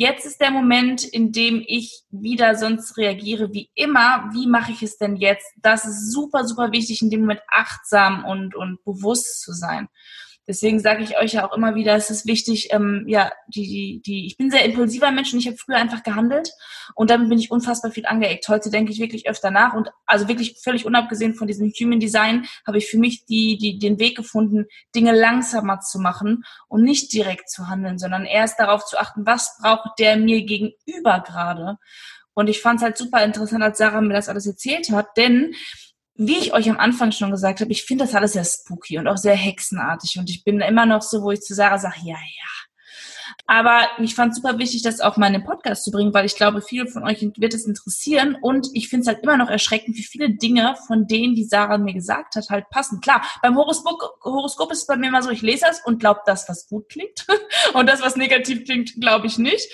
jetzt ist der Moment, in dem ich wieder sonst reagiere wie immer. Wie mache ich es denn jetzt? Das ist super, super wichtig, in dem Moment achtsam und, und bewusst zu sein. Deswegen sage ich euch ja auch immer wieder, es ist wichtig, ähm, ja, die, die, die, ich bin sehr impulsiver Mensch und ich habe früher einfach gehandelt und damit bin ich unfassbar viel angeeckt. Heute denke ich wirklich öfter nach und also wirklich völlig unabgesehen von diesem Human Design habe ich für mich die, die, den Weg gefunden, Dinge langsamer zu machen und nicht direkt zu handeln, sondern erst darauf zu achten, was braucht der mir gegenüber gerade. Und ich fand es halt super interessant, als Sarah mir das alles erzählt hat, denn wie ich euch am Anfang schon gesagt habe, ich finde das alles sehr spooky und auch sehr hexenartig. Und ich bin immer noch so, wo ich zu Sarah sage, ja, ja. Aber ich fand es super wichtig, das auch mal in den Podcast zu bringen, weil ich glaube, viele von euch wird es interessieren. Und ich finde es halt immer noch erschreckend, wie viele Dinge von denen, die Sarah mir gesagt hat, halt passen. Klar, beim Horoskop, Horoskop ist es bei mir immer so, ich lese das und glaube das, was gut klingt. und das, was negativ klingt, glaube ich nicht.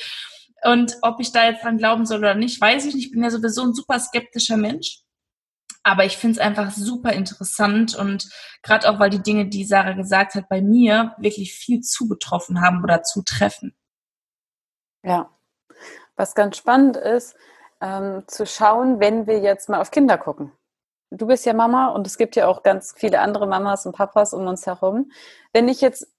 Und ob ich da jetzt dran glauben soll oder nicht, weiß ich nicht. Ich bin ja sowieso ein super skeptischer Mensch. Aber ich finde es einfach super interessant und gerade auch, weil die Dinge, die Sarah gesagt hat, bei mir wirklich viel zugetroffen haben oder zutreffen. Ja, was ganz spannend ist, ähm, zu schauen, wenn wir jetzt mal auf Kinder gucken. Du bist ja Mama und es gibt ja auch ganz viele andere Mamas und Papas um uns herum. Wenn ich jetzt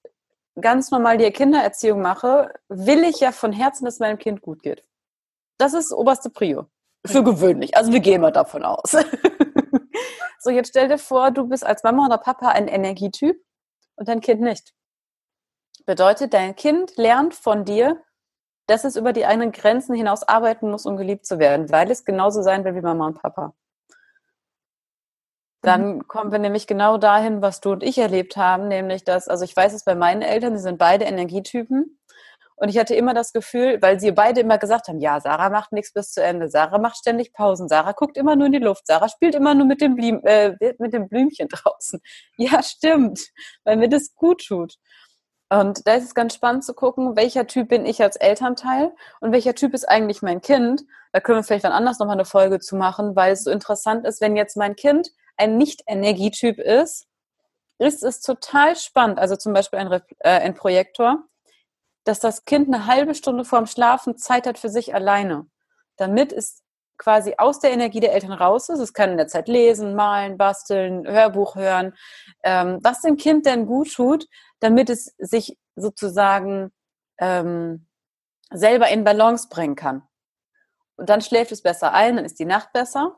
ganz normal die Kindererziehung mache, will ich ja von Herzen, dass meinem Kind gut geht. Das ist oberste Prio. Für gewöhnlich. Also wir gehen mal davon aus. so, jetzt stell dir vor, du bist als Mama oder Papa ein Energietyp und dein Kind nicht. Bedeutet, dein Kind lernt von dir, dass es über die eigenen Grenzen hinaus arbeiten muss, um geliebt zu werden, weil es genauso sein will wie Mama und Papa. Dann mhm. kommen wir nämlich genau dahin, was du und ich erlebt haben, nämlich dass, also ich weiß es bei meinen Eltern, die sind beide Energietypen. Und ich hatte immer das Gefühl, weil sie beide immer gesagt haben, ja, Sarah macht nichts bis zu Ende, Sarah macht ständig Pausen, Sarah guckt immer nur in die Luft, Sarah spielt immer nur mit dem, Blüm, äh, mit dem Blümchen draußen. Ja, stimmt, weil mir das gut tut. Und da ist es ganz spannend zu gucken, welcher Typ bin ich als Elternteil und welcher Typ ist eigentlich mein Kind. Da können wir vielleicht dann anders nochmal eine Folge zu machen, weil es so interessant ist, wenn jetzt mein Kind ein Nicht-Energietyp ist, ist es total spannend. Also zum Beispiel ein, äh, ein Projektor dass das Kind eine halbe Stunde vorm Schlafen Zeit hat für sich alleine, damit es quasi aus der Energie der Eltern raus ist. Es kann in der Zeit lesen, malen, basteln, Hörbuch hören, ähm, was dem Kind denn gut tut, damit es sich sozusagen ähm, selber in Balance bringen kann. Und dann schläft es besser ein, dann ist die Nacht besser.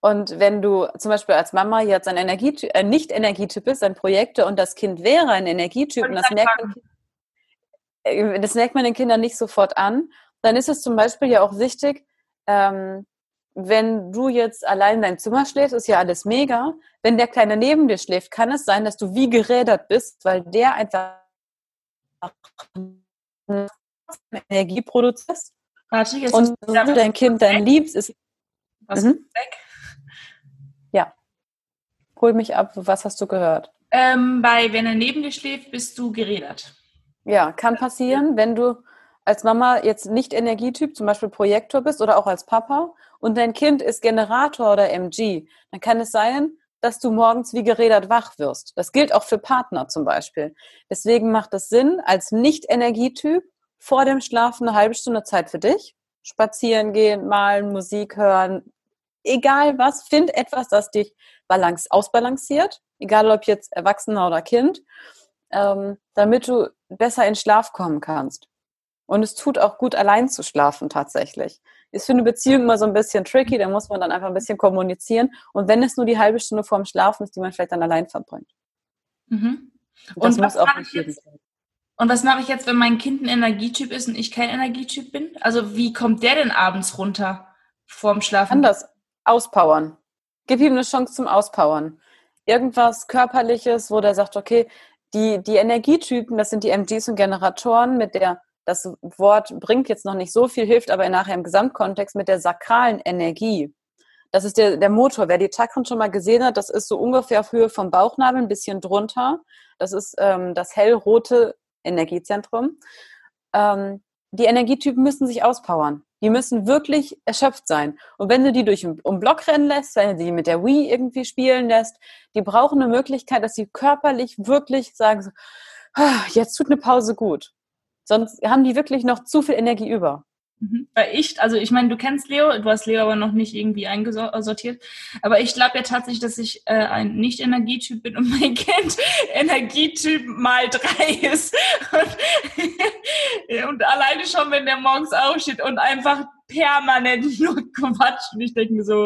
Und wenn du zum Beispiel als Mama jetzt ein, Energietyp, ein Nicht-Energietyp bist, ein Projekte und das Kind wäre ein Energietyp und das merkt man, äh, das merkt man den Kindern nicht sofort an, dann ist es zum Beispiel ja auch wichtig, ähm, wenn du jetzt allein in deinem Zimmer schläfst, ist ja alles mega. Wenn der Kleine neben dir schläft, kann es sein, dass du wie gerädert bist, weil der einfach Energie produziert. Warte, jetzt und du dein Kind dein liebst, ist. Was mhm. weg? Ja. Hol mich ab, was hast du gehört? Ähm, bei wenn er neben dir schläft, bist du gerädert. Ja, kann passieren, wenn du als Mama jetzt nicht Energietyp, zum Beispiel Projektor bist oder auch als Papa und dein Kind ist Generator oder MG, dann kann es sein, dass du morgens wie gerädert wach wirst. Das gilt auch für Partner zum Beispiel. Deswegen macht es Sinn, als Nicht-Energietyp vor dem Schlafen eine halbe Stunde Zeit für dich. Spazieren gehen, malen, Musik hören, egal was, find etwas, das dich ausbalanciert, egal ob jetzt Erwachsener oder Kind, ähm, damit du besser in Schlaf kommen kannst. Und es tut auch gut, allein zu schlafen tatsächlich. Ist für eine Beziehung immer so ein bisschen tricky, da muss man dann einfach ein bisschen kommunizieren. Und wenn es nur die halbe Stunde vorm Schlafen ist, die man vielleicht dann allein verbringt. Mhm. Und, was auch nicht jetzt, und was mache ich jetzt, wenn mein Kind ein Energietyp ist und ich kein Energietyp bin? Also wie kommt der denn abends runter vorm Schlafen? Anders. Auspowern. Gib ihm eine Chance zum Auspowern. Irgendwas Körperliches, wo der sagt, okay, die, die Energietypen, das sind die MGs und Generatoren mit der das Wort bringt jetzt noch nicht so viel, hilft aber nachher im Gesamtkontext mit der sakralen Energie. Das ist der, der Motor. Wer die Chakren schon mal gesehen hat, das ist so ungefähr auf Höhe vom Bauchnabel, ein bisschen drunter. Das ist ähm, das hellrote Energiezentrum. Ähm, die Energietypen müssen sich auspowern. Die müssen wirklich erschöpft sein. Und wenn du die durch einen Block rennen lässt, wenn du die mit der Wii irgendwie spielen lässt, die brauchen eine Möglichkeit, dass sie körperlich wirklich sagen, ah, jetzt tut eine Pause gut. Sonst haben die wirklich noch zu viel Energie über. Mhm. Weil ich, also ich meine, du kennst Leo, du hast Leo aber noch nicht irgendwie eingesortiert. Aber ich glaube ja tatsächlich, dass ich äh, ein Nicht-Energietyp bin und mein Kind Energietyp mal drei ist. Und, und, alleine schon, wenn der morgens aufsteht und einfach permanent nur quatscht. Und ich denke mir so,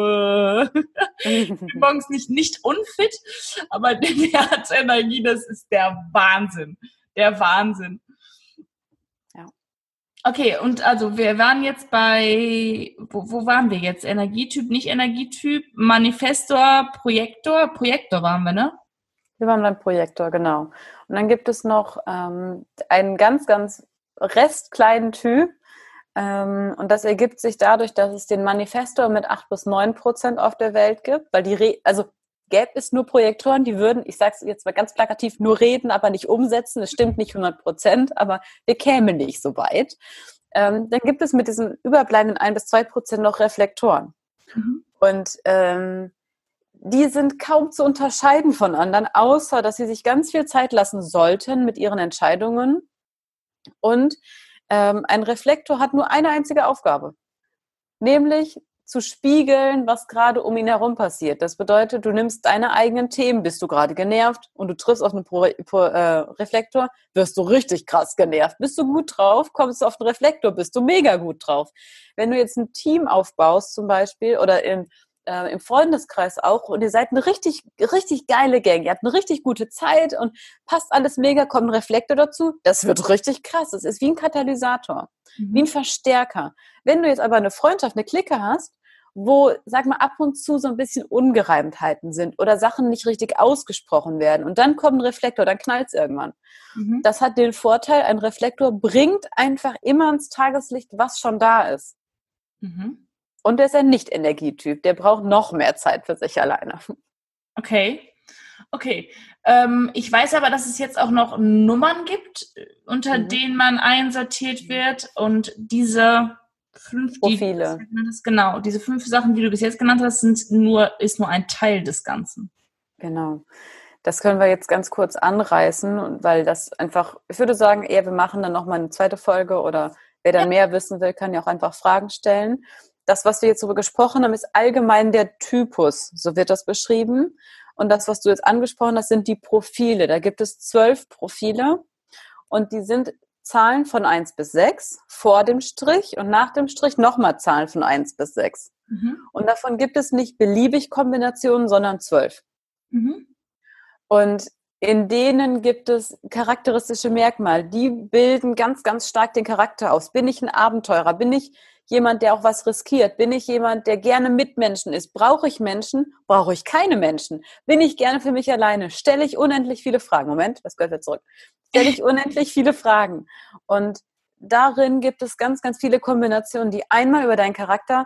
äh, morgens nicht, nicht unfit, aber der hat Energie, das ist der Wahnsinn. Der Wahnsinn. Okay, und also wir waren jetzt bei, wo, wo waren wir jetzt? Energietyp, nicht Energietyp, Manifestor, Projektor, Projektor waren wir, ne? Wir waren beim Projektor, genau. Und dann gibt es noch ähm, einen ganz, ganz restkleinen Typ. Ähm, und das ergibt sich dadurch, dass es den Manifestor mit 8 bis 9 Prozent auf der Welt gibt, weil die, Re also gäbe es nur Projektoren, die würden, ich sage es jetzt mal ganz plakativ, nur reden, aber nicht umsetzen. Das stimmt nicht 100 Prozent, aber wir kämen nicht so weit. Ähm, dann gibt es mit diesen überbleibenden 1 bis 2 Prozent noch Reflektoren. Mhm. Und ähm, die sind kaum zu unterscheiden von anderen, außer dass sie sich ganz viel Zeit lassen sollten mit ihren Entscheidungen. Und ähm, ein Reflektor hat nur eine einzige Aufgabe, nämlich zu spiegeln, was gerade um ihn herum passiert. Das bedeutet, du nimmst deine eigenen Themen, bist du gerade genervt und du triffst auf einen Pro Pro äh, Reflektor, wirst du richtig krass genervt. Bist du gut drauf, kommst du auf den Reflektor, bist du mega gut drauf. Wenn du jetzt ein Team aufbaust zum Beispiel oder im, äh, im Freundeskreis auch und ihr seid eine richtig, richtig geile Gang, ihr habt eine richtig gute Zeit und passt alles mega, kommt ein Reflektor dazu, das wird richtig krass. Das ist wie ein Katalysator, mhm. wie ein Verstärker. Wenn du jetzt aber eine Freundschaft, eine Clique hast, wo, sag mal, ab und zu so ein bisschen Ungereimtheiten sind oder Sachen nicht richtig ausgesprochen werden. Und dann kommt ein Reflektor, dann knallt es irgendwann. Mhm. Das hat den Vorteil, ein Reflektor bringt einfach immer ins Tageslicht, was schon da ist. Mhm. Und der ist ein Nicht-Energietyp, der braucht noch mehr Zeit für sich alleine. Okay. Okay. Ähm, ich weiß aber, dass es jetzt auch noch Nummern gibt, unter mhm. denen man einsortiert wird. Und diese fünf Profile. Die, genau, diese fünf Sachen, die du bis jetzt genannt hast, sind nur, ist nur ein Teil des Ganzen. Genau. Das können wir jetzt ganz kurz anreißen, weil das einfach, ich würde sagen, eher wir machen dann nochmal eine zweite Folge oder wer dann ja. mehr wissen will, kann ja auch einfach Fragen stellen. Das, was wir jetzt darüber gesprochen haben, ist allgemein der Typus, so wird das beschrieben. Und das, was du jetzt angesprochen hast, sind die Profile. Da gibt es zwölf Profile und die sind Zahlen von 1 bis 6 vor dem Strich und nach dem Strich nochmal Zahlen von 1 bis 6. Mhm. Und davon gibt es nicht beliebig Kombinationen, sondern 12. Mhm. Und in denen gibt es charakteristische Merkmale, die bilden ganz, ganz stark den Charakter aus. Bin ich ein Abenteurer? Bin ich jemand, der auch was riskiert? Bin ich jemand, der gerne mit Menschen ist? Brauche ich Menschen? Brauche ich keine Menschen? Bin ich gerne für mich alleine? Stelle ich unendlich viele Fragen? Moment, das gehört jetzt zurück. Stelle ich unendlich viele Fragen. Und darin gibt es ganz, ganz viele Kombinationen, die einmal über deinen Charakter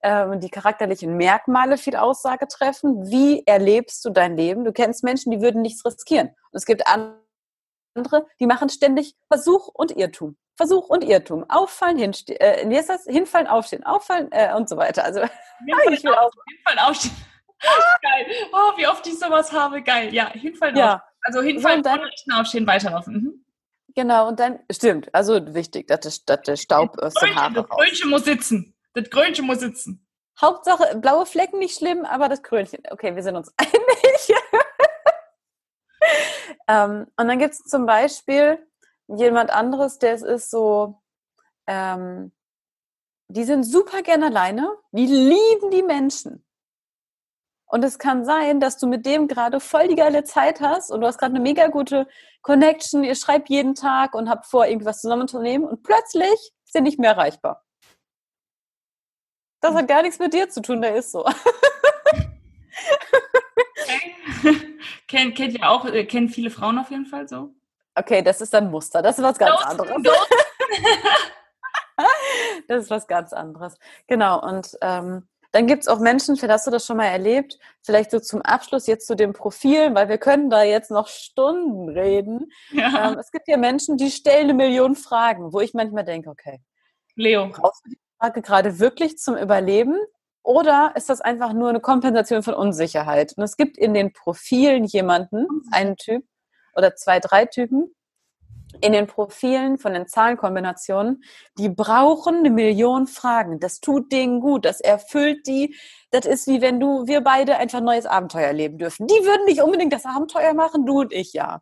äh, die charakterlichen Merkmale viel Aussage treffen. Wie erlebst du dein Leben? Du kennst Menschen, die würden nichts riskieren. Und es gibt andere, die machen ständig Versuch und Irrtum. Versuch und Irrtum. Auffallen, hinstehen, äh, wie ist das? Hinfallen, aufstehen, auffallen äh, und so weiter. Also hinfallen, ich will auf, hinfallen, aufstehen. Geil. Oh, wie oft ich sowas habe. Geil. Ja, hinfallen, ja. Aufstehen. Also hinfallen, so, dann, aufstehen, weiterlaufen. Mhm. Genau, und dann, stimmt, also wichtig, dass der, dass der Staub aus dem Haar Das Brötchen muss sitzen. Das Krönchen muss sitzen. Hauptsache, blaue Flecken nicht schlimm, aber das Krönchen. Okay, wir sind uns einig. ähm, und dann gibt es zum Beispiel jemand anderes, der ist so, ähm, die sind super gerne alleine, die lieben die Menschen. Und es kann sein, dass du mit dem gerade voll die geile Zeit hast und du hast gerade eine mega gute Connection, ihr schreibt jeden Tag und habt vor, irgendwas zusammen zu und plötzlich sind nicht mehr erreichbar. Das hat gar nichts mit dir zu tun, der ist so. kennt, kennt ja auch, äh, kennen viele Frauen auf jeden Fall so. Okay, das ist ein Muster. Das ist was ganz anderes. das ist was ganz anderes. Genau. Und ähm, dann gibt es auch Menschen, vielleicht hast du das schon mal erlebt, vielleicht so zum Abschluss jetzt zu dem Profil, weil wir können da jetzt noch Stunden reden. Ja. Ähm, es gibt ja Menschen, die stellen eine Million Fragen, wo ich manchmal denke, okay, Leo, brauchst du die Frage gerade wirklich zum Überleben oder ist das einfach nur eine Kompensation von Unsicherheit? Und es gibt in den Profilen jemanden, einen Typ oder zwei, drei Typen, in den Profilen von den Zahlenkombinationen, die brauchen eine Million Fragen. Das tut denen gut, das erfüllt die. Das ist wie wenn du, wir beide einfach ein neues Abenteuer erleben dürfen. Die würden nicht unbedingt das Abenteuer machen, du und ich ja.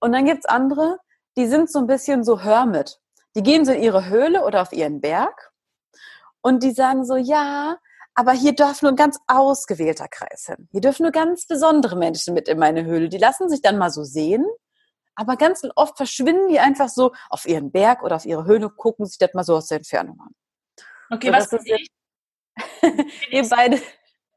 Und dann gibt's andere, die sind so ein bisschen so Hermit. Die gehen so in ihre Höhle oder auf ihren Berg und die sagen so, ja, aber hier darf nur ein ganz ausgewählter Kreis hin. Hier dürfen nur ganz besondere Menschen mit in meine Höhle. Die lassen sich dann mal so sehen, aber ganz oft verschwinden die einfach so auf ihren Berg oder auf ihre Höhle, gucken sich das mal so aus der Entfernung an. Okay, so, was ist jetzt? wir beide,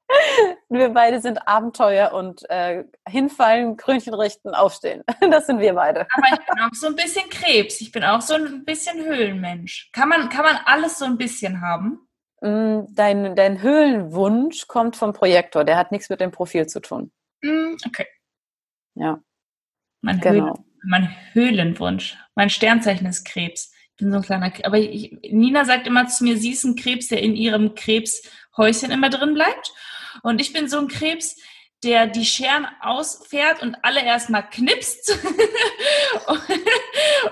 wir beide sind Abenteuer und äh, hinfallen, Krönchen richten, aufstehen. Das sind wir beide. Aber ich bin auch so ein bisschen Krebs. Ich bin auch so ein bisschen Höhlenmensch. Kann man, kann man alles so ein bisschen haben? Mm, dein, dein Höhlenwunsch kommt vom Projektor. Der hat nichts mit dem Profil zu tun. Mm, okay. Ja. Mein, genau. Höhlen, mein Höhlenwunsch. Mein Sternzeichen ist Krebs. Ich bin so ein kleiner Krebs. Aber ich, Nina sagt immer zu mir, sie ist ein Krebs, der in ihrem Krebshäuschen immer drin bleibt. Und ich bin so ein Krebs, der die Scheren ausfährt und alle erstmal knipst.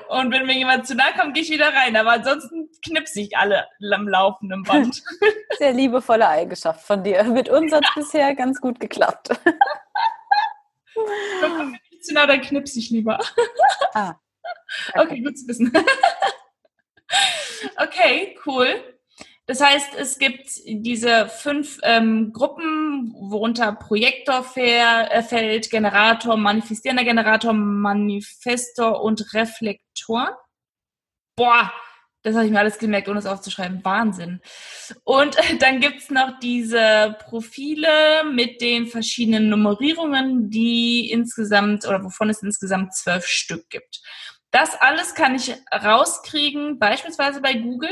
und wenn mir jemand zu nahe kommt, gehe ich wieder rein. Aber ansonsten knipse ich alle am laufenden Band. Sehr liebevolle Eigenschaft von dir. Mit uns hat es bisher ganz gut geklappt. Wenn ich zu nah, dann knipse ich lieber. Ah. Okay, okay gut zu wissen. okay, cool. Das heißt, es gibt diese fünf ähm, Gruppen, worunter Projektor äh, fällt, Generator, manifestierender Generator, Manifestor und Reflektor. Boah, das habe ich mir alles gemerkt, ohne es aufzuschreiben. Wahnsinn. Und dann gibt's noch diese Profile mit den verschiedenen Nummerierungen, die insgesamt oder wovon es insgesamt zwölf Stück gibt. Das alles kann ich rauskriegen, beispielsweise bei Google,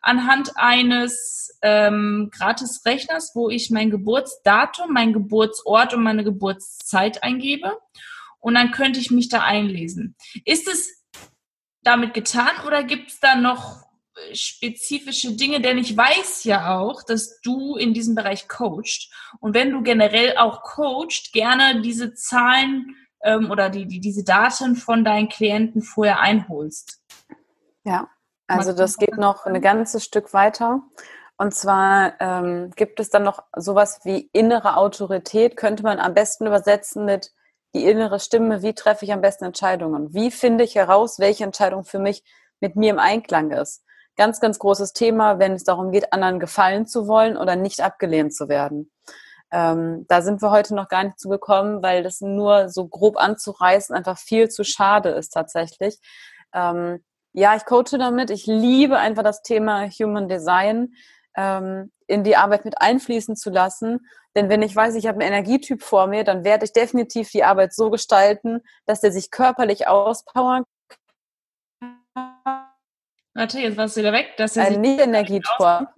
anhand eines ähm, Gratis-Rechners, wo ich mein Geburtsdatum, mein Geburtsort und meine Geburtszeit eingebe. Und dann könnte ich mich da einlesen. Ist es damit getan oder gibt es da noch spezifische Dinge, denn ich weiß ja auch, dass du in diesem Bereich coachst. Und wenn du generell auch coachst, gerne diese Zahlen ähm, oder die, die, diese Daten von deinen Klienten vorher einholst. Ja, also das geht noch ein ganzes Stück weiter. Und zwar ähm, gibt es dann noch sowas wie innere Autorität, könnte man am besten übersetzen mit die innere Stimme, wie treffe ich am besten Entscheidungen? Wie finde ich heraus, welche Entscheidung für mich mit mir im Einklang ist? Ganz, ganz großes Thema, wenn es darum geht, anderen gefallen zu wollen oder nicht abgelehnt zu werden. Ähm, da sind wir heute noch gar nicht zugekommen, weil das nur so grob anzureißen einfach viel zu schade ist tatsächlich. Ähm, ja, ich coache damit. Ich liebe einfach das Thema Human Design ähm, in die Arbeit mit einfließen zu lassen. Denn wenn ich weiß, ich habe einen Energietyp vor mir, dann werde ich definitiv die Arbeit so gestalten, dass der sich körperlich auspowern kann. Warte, jetzt warst du wieder weg. Dass er ein Nicht-Energietyp.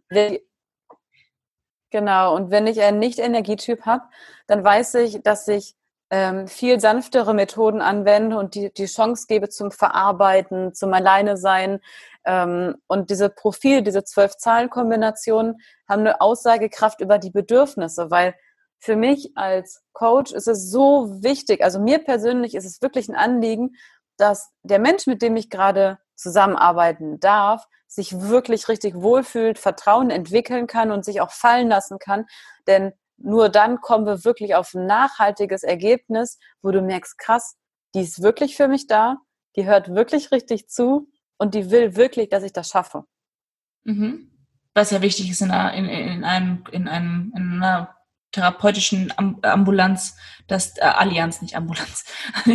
Genau, und wenn ich einen Nicht-Energietyp habe, dann weiß ich, dass ich ähm, viel sanftere Methoden anwende und die, die Chance gebe zum Verarbeiten, zum Alleine sein. Ähm, und diese Profil, diese zwölf Zahlenkombinationen haben eine Aussagekraft über die Bedürfnisse, weil für mich als Coach ist es so wichtig, also mir persönlich ist es wirklich ein Anliegen, dass der Mensch, mit dem ich gerade zusammenarbeiten darf, sich wirklich richtig wohlfühlt, Vertrauen entwickeln kann und sich auch fallen lassen kann. Denn nur dann kommen wir wirklich auf ein nachhaltiges Ergebnis, wo du merkst, krass, die ist wirklich für mich da, die hört wirklich richtig zu und die will wirklich, dass ich das schaffe. Mhm. Was ja wichtig ist in, einer, in, in, einem, in, einem, in einer therapeutischen Ambulanz, das äh, Allianz, nicht Ambulanz,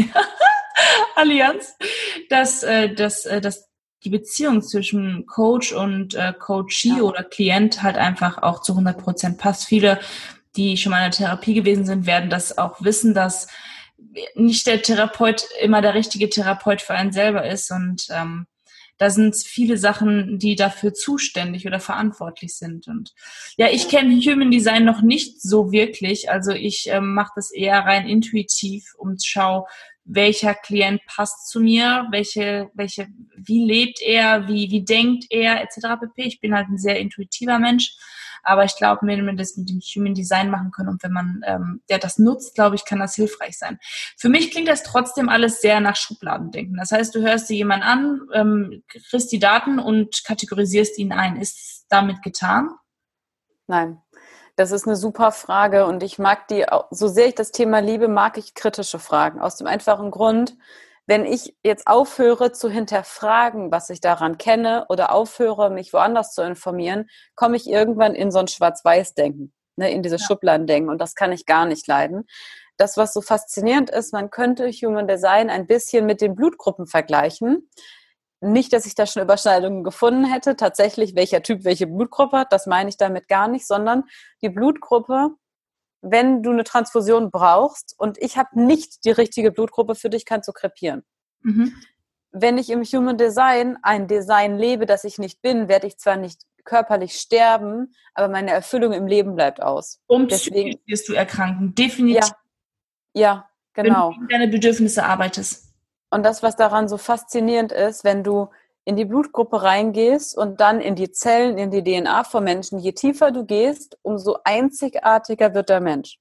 Allianz, dass, äh, dass, äh, dass die Beziehung zwischen Coach und äh, Coachee ja. oder Klient halt einfach auch zu 100 Prozent passt. Viele die schon mal in der Therapie gewesen sind, werden das auch wissen, dass nicht der Therapeut immer der richtige Therapeut für einen selber ist. Und ähm, da sind viele Sachen, die dafür zuständig oder verantwortlich sind. Und ja, ich kenne Human Design noch nicht so wirklich. Also ich ähm, mache das eher rein intuitiv und schaue, welcher Klient passt zu mir, welche, welche, wie lebt er, wie, wie denkt er, etc. pp. Ich bin halt ein sehr intuitiver Mensch aber ich glaube, wenn wir das mit dem Human Design machen können und wenn man ähm, ja, das nutzt, glaube ich, kann das hilfreich sein. Für mich klingt das trotzdem alles sehr nach Schubladendenken. Das heißt, du hörst dir jemanden an, ähm, kriegst die Daten und kategorisierst ihn ein. Ist damit getan? Nein. Das ist eine super Frage und ich mag die, so sehr ich das Thema liebe, mag ich kritische Fragen. Aus dem einfachen Grund, wenn ich jetzt aufhöre zu hinterfragen, was ich daran kenne oder aufhöre, mich woanders zu informieren, komme ich irgendwann in so ein Schwarz-Weiß-Denken, ne, in diese ja. Schubladen-Denken und das kann ich gar nicht leiden. Das, was so faszinierend ist, man könnte Human Design ein bisschen mit den Blutgruppen vergleichen. Nicht, dass ich da schon Überschneidungen gefunden hätte, tatsächlich welcher Typ welche Blutgruppe hat, das meine ich damit gar nicht, sondern die Blutgruppe wenn du eine Transfusion brauchst und ich habe nicht die richtige Blutgruppe für dich, kannst du krepieren. Mhm. Wenn ich im Human Design ein Design lebe, das ich nicht bin, werde ich zwar nicht körperlich sterben, aber meine Erfüllung im Leben bleibt aus. Um Deswegen wirst du erkranken, definitiv. Ja, ja genau. Wenn du deine Bedürfnisse arbeitest. Und das, was daran so faszinierend ist, wenn du in die Blutgruppe reingehst und dann in die Zellen, in die DNA von Menschen, je tiefer du gehst, umso einzigartiger wird der Mensch.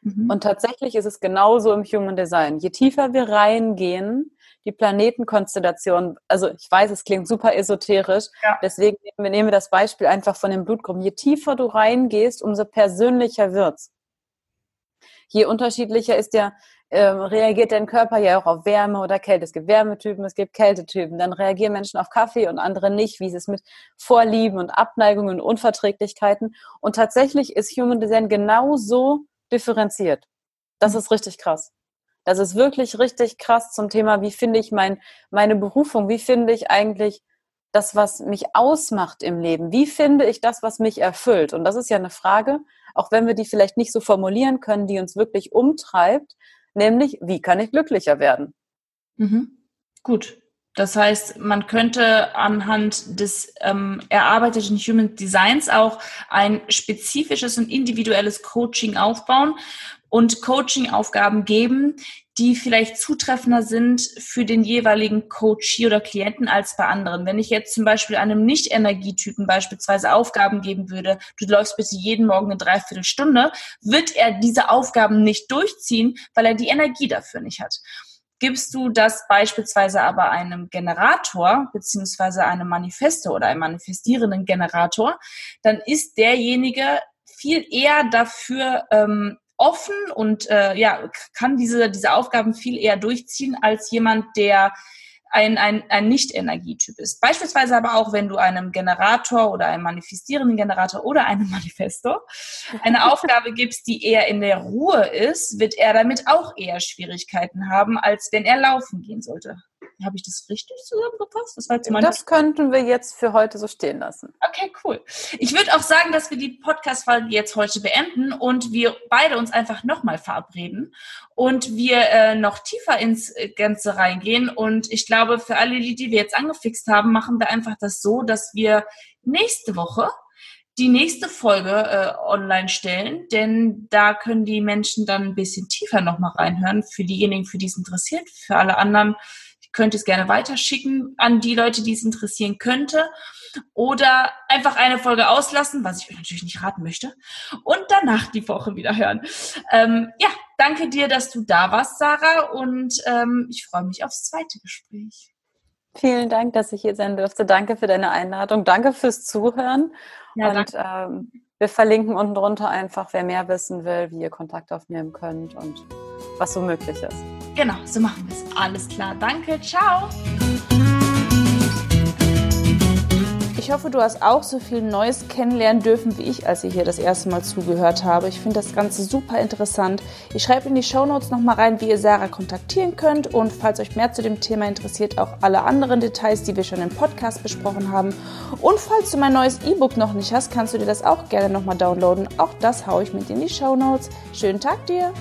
Mhm. Und tatsächlich ist es genauso im Human Design. Je tiefer wir reingehen, die Planetenkonstellation, also ich weiß, es klingt super esoterisch, ja. deswegen nehmen wir das Beispiel einfach von den Blutgruppen. Je tiefer du reingehst, umso persönlicher wird's. Je unterschiedlicher ist der ähm, reagiert dein Körper ja auch auf Wärme oder Kälte. Es gibt Wärmetypen, es gibt Kältetypen. Dann reagieren Menschen auf Kaffee und andere nicht. Wie ist es mit Vorlieben und Abneigungen und Unverträglichkeiten? Und tatsächlich ist Human Design genauso differenziert. Das ist richtig krass. Das ist wirklich richtig krass zum Thema, wie finde ich mein, meine Berufung? Wie finde ich eigentlich das, was mich ausmacht im Leben? Wie finde ich das, was mich erfüllt? Und das ist ja eine Frage, auch wenn wir die vielleicht nicht so formulieren können, die uns wirklich umtreibt, nämlich wie kann ich glücklicher werden? Mhm. Gut. Das heißt, man könnte anhand des ähm, erarbeiteten Human Designs auch ein spezifisches und individuelles Coaching aufbauen und Coaching-Aufgaben geben, die vielleicht zutreffender sind für den jeweiligen Coachee oder Klienten als bei anderen. Wenn ich jetzt zum Beispiel einem Nicht-Energietypen beispielsweise Aufgaben geben würde, du läufst bitte jeden Morgen eine Dreiviertelstunde, wird er diese Aufgaben nicht durchziehen, weil er die Energie dafür nicht hat. Gibst du das beispielsweise aber einem Generator beziehungsweise einem Manifesto oder einem manifestierenden Generator, dann ist derjenige viel eher dafür ähm, offen und äh, ja, kann diese, diese Aufgaben viel eher durchziehen als jemand, der ein, ein, ein Nicht-Energietyp ist. Beispielsweise aber auch, wenn du einem Generator oder einem manifestierenden Generator oder einem Manifesto eine Aufgabe gibst, die eher in der Ruhe ist, wird er damit auch eher Schwierigkeiten haben, als wenn er laufen gehen sollte. Habe ich das richtig zusammengefasst? Das, war jetzt das könnten wir jetzt für heute so stehen lassen. Okay, cool. Ich würde auch sagen, dass wir die Podcast-Folge jetzt heute beenden und wir beide uns einfach nochmal verabreden und wir äh, noch tiefer ins äh, Ganze reingehen. Und ich glaube, für alle, die wir jetzt angefixt haben, machen wir einfach das so, dass wir nächste Woche die nächste Folge äh, online stellen, denn da können die Menschen dann ein bisschen tiefer nochmal reinhören. Für diejenigen, für die es interessiert, für alle anderen könnt es gerne weiterschicken an die Leute, die es interessieren könnte. Oder einfach eine Folge auslassen, was ich mir natürlich nicht raten möchte. Und danach die Woche wieder hören. Ähm, ja, danke dir, dass du da warst, Sarah. Und ähm, ich freue mich aufs zweite Gespräch. Vielen Dank, dass ich hier sein durfte. Danke für deine Einladung. Danke fürs Zuhören. Ja, und ähm, wir verlinken unten drunter einfach, wer mehr wissen will, wie ihr Kontakt aufnehmen könnt und was so möglich ist. Genau, so machen wir es. Alles klar. Danke. Ciao. Ich hoffe, du hast auch so viel Neues kennenlernen dürfen wie ich, als ich hier das erste Mal zugehört habe. Ich finde das Ganze super interessant. Ich schreibe in die Show Notes nochmal rein, wie ihr Sarah kontaktieren könnt und falls euch mehr zu dem Thema interessiert, auch alle anderen Details, die wir schon im Podcast besprochen haben. Und falls du mein neues E-Book noch nicht hast, kannst du dir das auch gerne nochmal downloaden. Auch das haue ich mit in die Show Notes. Schönen Tag dir!